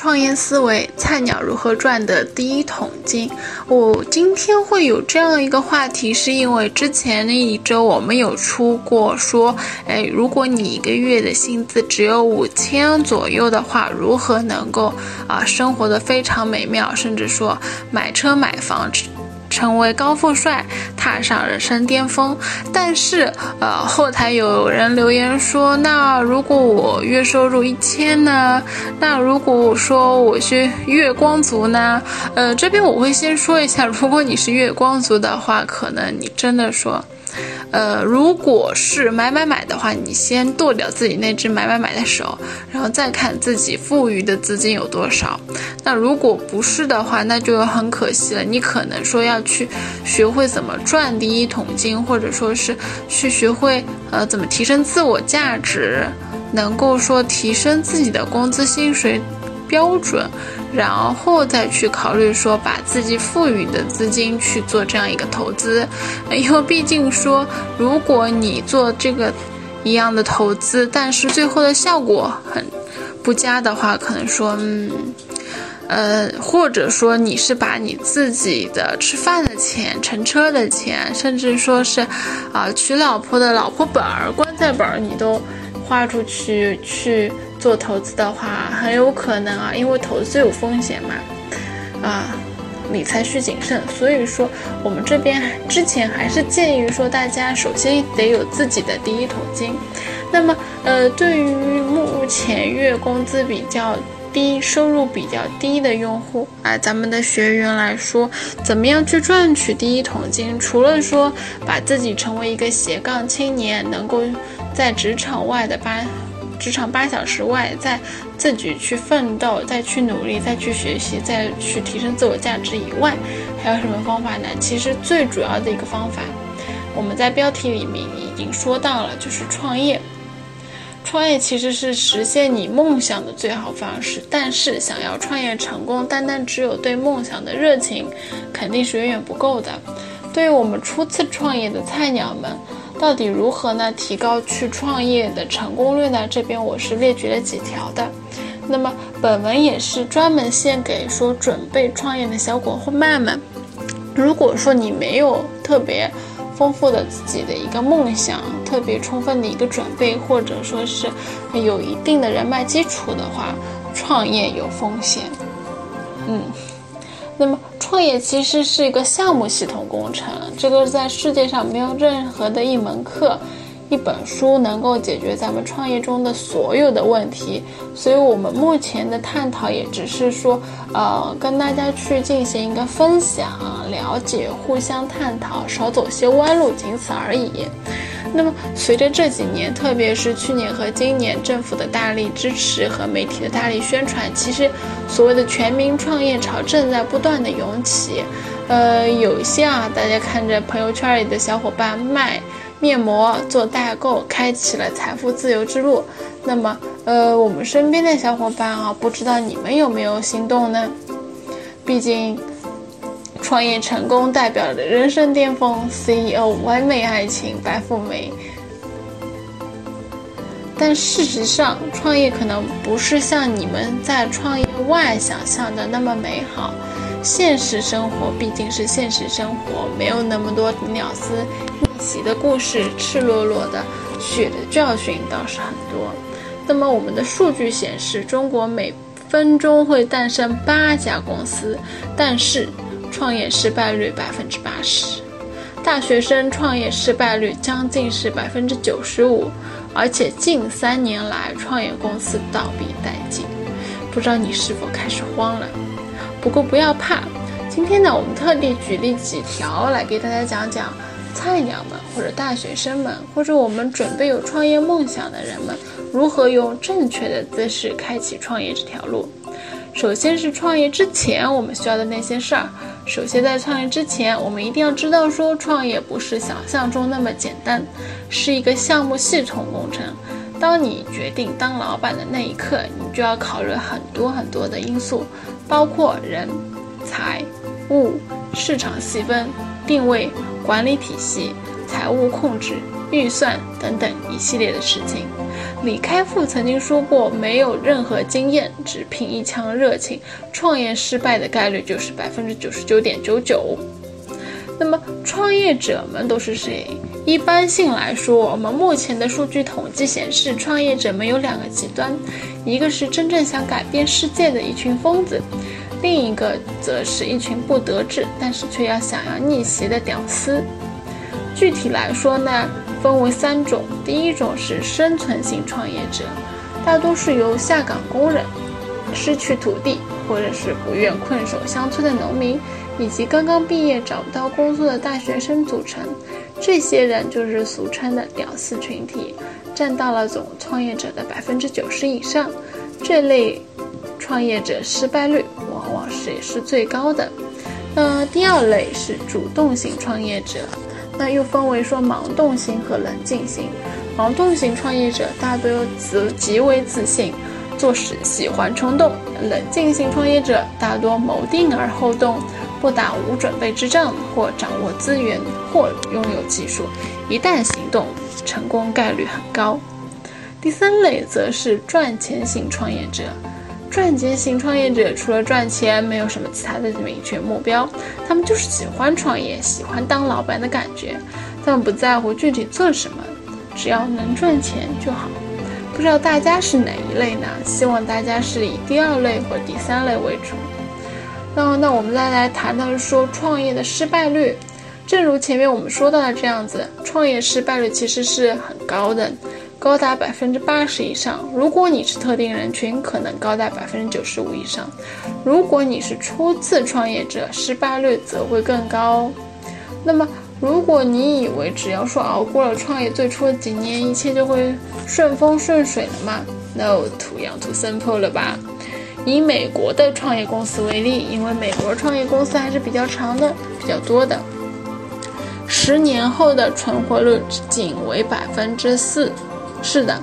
创业思维，菜鸟如何赚的第一桶金？我今天会有这样一个话题，是因为之前那一周我们有出过说，哎，如果你一个月的薪资只有五千左右的话，如何能够啊生活的非常美妙，甚至说买车买房？成为高富帅，踏上人生巅峰。但是，呃，后台有人留言说：“那如果我月收入一千呢？那如果说我是月光族呢？”呃，这边我会先说一下，如果你是月光族的话，可能你真的说。呃，如果是买买买的话，你先剁掉自己那只买买买的手，然后再看自己富余的资金有多少。那如果不是的话，那就很可惜了。你可能说要去学会怎么赚第一桶金，或者说是去学会呃怎么提升自我价值，能够说提升自己的工资薪水标准。然后再去考虑说，把自己富裕的资金去做这样一个投资，因为毕竟说，如果你做这个一样的投资，但是最后的效果很不佳的话，可能说，嗯，呃，或者说你是把你自己的吃饭的钱、乘车的钱，甚至说是啊娶老婆的老婆本儿、棺材本儿，你都花出去去。做投资的话，很有可能啊，因为投资有风险嘛，啊，理财需谨慎。所以说，我们这边之前还是建议说，大家首先得有自己的第一桶金。那么，呃，对于目前月工资比较低、收入比较低的用户啊，咱们的学员来说，怎么样去赚取第一桶金？除了说把自己成为一个斜杠青年，能够在职场外的八。职场八小时外，再自己去奋斗，再去努力，再去学习，再去提升自我价值以外，还有什么方法呢？其实最主要的一个方法，我们在标题里面已经说到了，就是创业。创业其实是实现你梦想的最好方式，但是想要创业成功，单单只有对梦想的热情，肯定是远远不够的。对于我们初次创业的菜鸟们。到底如何呢？提高去创业的成功率呢？这边我是列举了几条的。那么本文也是专门献给说准备创业的小伙伴们。如果说你没有特别丰富的自己的一个梦想，特别充分的一个准备，或者说是有一定的人脉基础的话，创业有风险。嗯。那么，创业其实是一个项目系统工程，这个在世界上没有任何的一门课、一本书能够解决咱们创业中的所有的问题。所以，我们目前的探讨也只是说，呃，跟大家去进行一个分享、了解、互相探讨，少走些弯路，仅此而已。那么，随着这几年，特别是去年和今年，政府的大力支持和媒体的大力宣传，其实所谓的全民创业潮正在不断的涌起。呃，有些啊，大家看着朋友圈里的小伙伴卖面膜、做代购，开启了财富自由之路。那么，呃，我们身边的小伙伴啊，不知道你们有没有心动呢？毕竟。创业成功代表着人生巅峰，CEO 完美爱情白富美。但事实上，创业可能不是像你们在创业外想象的那么美好。现实生活毕竟是现实生活，没有那么多鸟丝逆袭的故事，赤裸裸的血的教训倒是很多。那么，我们的数据显示，中国每分钟会诞生八家公司，但是。创业失败率百分之八十，大学生创业失败率将近是百分之九十五，而且近三年来创业公司倒闭殆尽，不知道你是否开始慌了？不过不要怕，今天呢，我们特地举例几条来给大家讲讲，菜鸟们或者大学生们，或者我们准备有创业梦想的人们，如何用正确的姿势开启创业这条路。首先是创业之前我们需要的那些事儿。首先，在创业之前，我们一定要知道，说创业不是想象中那么简单，是一个项目系统工程。当你决定当老板的那一刻，你就要考虑很多很多的因素，包括人、财、物、市场细分、定位、管理体系、财务控制、预算等等一系列的事情。李开复曾经说过：“没有任何经验，只凭一腔热情，创业失败的概率就是百分之九十九点九九。”那么，创业者们都是谁？一般性来说，我们目前的数据统计显示，创业者们有两个极端，一个是真正想改变世界的一群疯子，另一个则是一群不得志但是却要想要逆袭的屌丝。具体来说呢，分为三种，第一种是生存型创业者，大多是由下岗工人、失去土地或者是不愿困守乡村的农民，以及刚刚毕业找不到工作的大学生组成。这些人就是俗称的“屌丝群体”，占到了总创业者的百分之九十以上。这类创业者失败率往往是也是最高的。那第二类是主动型创业者，那又分为说盲动型和冷静型。盲动型创业者大多则极为自信，做事喜欢冲动；冷静型创业者大多谋定而后动。不打无准备之仗，或掌握资源，或拥有技术，一旦行动，成功概率很高。第三类则是赚钱型创业者。赚钱型创业者除了赚钱，没有什么其他的明确目标，他们就是喜欢创业，喜欢当老板的感觉，他们不在乎具体做什么，只要能赚钱就好。不知道大家是哪一类呢？希望大家是以第二类或第三类为主。那那我们再来谈谈说创业的失败率，正如前面我们说到的这样子，创业失败率其实是很高的，高达百分之八十以上。如果你是特定人群，可能高达百分之九十五以上。如果你是初次创业者，失败率则会更高。那么，如果你以为只要说熬过了创业最初的几年，一切就会顺风顺水了吗？No，too young too simple 了吧？以美国的创业公司为例，因为美国创业公司还是比较长的、比较多的，十年后的存活率仅为百分之四。是的，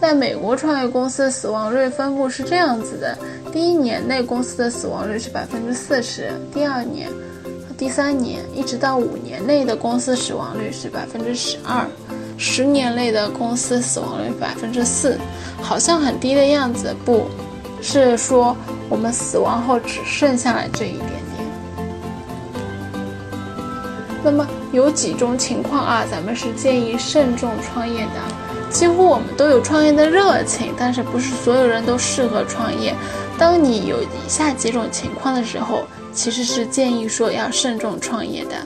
在美国创业公司死亡率分布是这样子的：第一年内公司的死亡率是百分之四十，第二年、第三年一直到五年内的公司死亡率是百分之十二，十年内的公司死亡率百分之四，好像很低的样子，不。是说，我们死亡后只剩下了这一点点。那么有几种情况啊，咱们是建议慎重创业的。几乎我们都有创业的热情，但是不是所有人都适合创业。当你有以下几种情况的时候，其实是建议说要慎重创业的。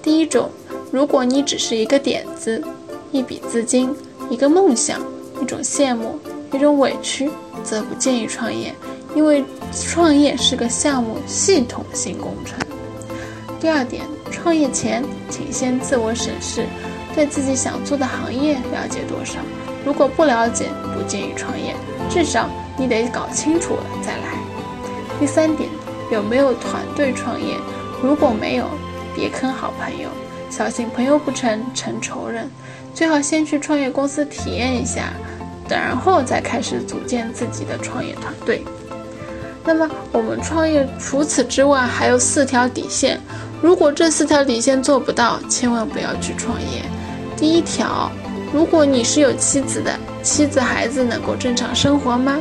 第一种，如果你只是一个点子、一笔资金、一个梦想、一种羡慕、一种委屈。则不建议创业，因为创业是个项目系统性工程。第二点，创业前请先自我审视，对自己想做的行业了解多少？如果不了解，不建议创业，至少你得搞清楚了再来。第三点，有没有团队创业？如果没有，别坑好朋友，小心朋友不成成仇人。最好先去创业公司体验一下。然后再开始组建自己的创业团队。那么我们创业除此之外还有四条底线，如果这四条底线做不到，千万不要去创业。第一条，如果你是有妻子的，妻子孩子能够正常生活吗？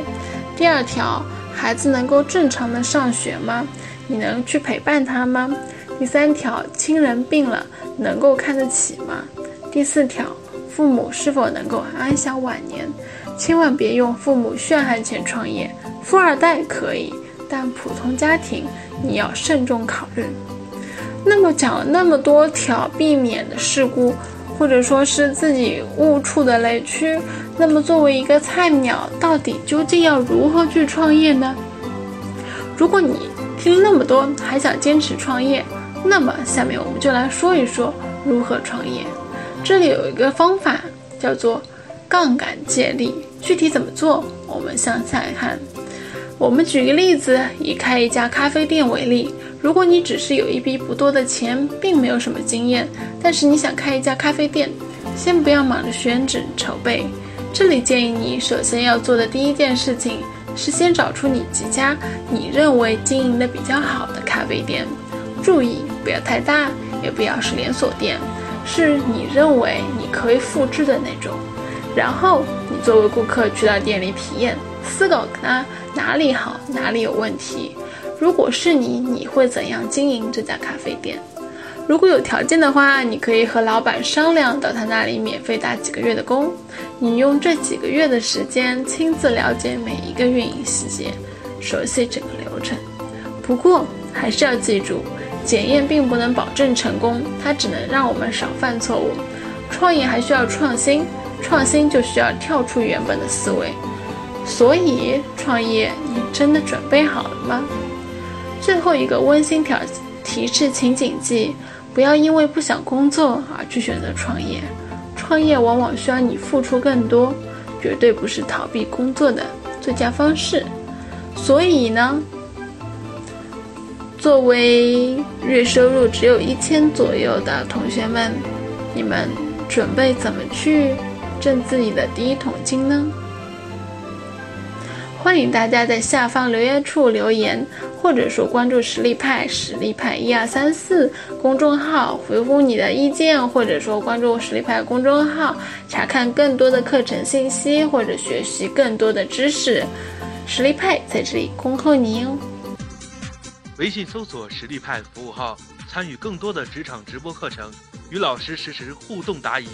第二条，孩子能够正常的上学吗？你能去陪伴他吗？第三条，亲人病了能够看得起吗？第四条。父母是否能够安享晚年？千万别用父母血汗钱创业。富二代可以，但普通家庭你要慎重考虑。那么讲了那么多条避免的事故，或者说是自己误触的雷区，那么作为一个菜鸟，到底究竟要如何去创业呢？如果你听了那么多还想坚持创业，那么下面我们就来说一说如何创业。这里有一个方法叫做杠杆借力，具体怎么做？我们向下看。我们举个例子，以开一家咖啡店为例，如果你只是有一笔不多的钱，并没有什么经验，但是你想开一家咖啡店，先不要忙着选址筹备。这里建议你首先要做的第一件事情是先找出你几家你认为经营的比较好的咖啡店，注意不要太大，也不要是连锁店，是你认为你可以复制的那种。然后你作为顾客去到店里体验，思考它哪里好，哪里有问题。如果是你，你会怎样经营这家咖啡店？如果有条件的话，你可以和老板商量，到他那里免费打几个月的工。你用这几个月的时间，亲自了解每一个运营细节，熟悉整个流程。不过还是要记住，检验并不能保证成功，它只能让我们少犯错误。创业还需要创新，创新就需要跳出原本的思维。所以，创业，你真的准备好了吗？最后一个温馨条提示，请谨记。不要因为不想工作而去选择创业，创业往往需要你付出更多，绝对不是逃避工作的最佳方式。所以呢，作为月收入只有一千左右的同学们，你们准备怎么去挣自己的第一桶金呢？欢迎大家在下方留言处留言，或者说关注实力派实力派一二三四公众号，回复你的意见，或者说关注实力派公众号，查看更多的课程信息或者学习更多的知识。实力派在这里恭候你哦。微信搜索实力派服务号，参与更多的职场直播课程，与老师实时互动答疑。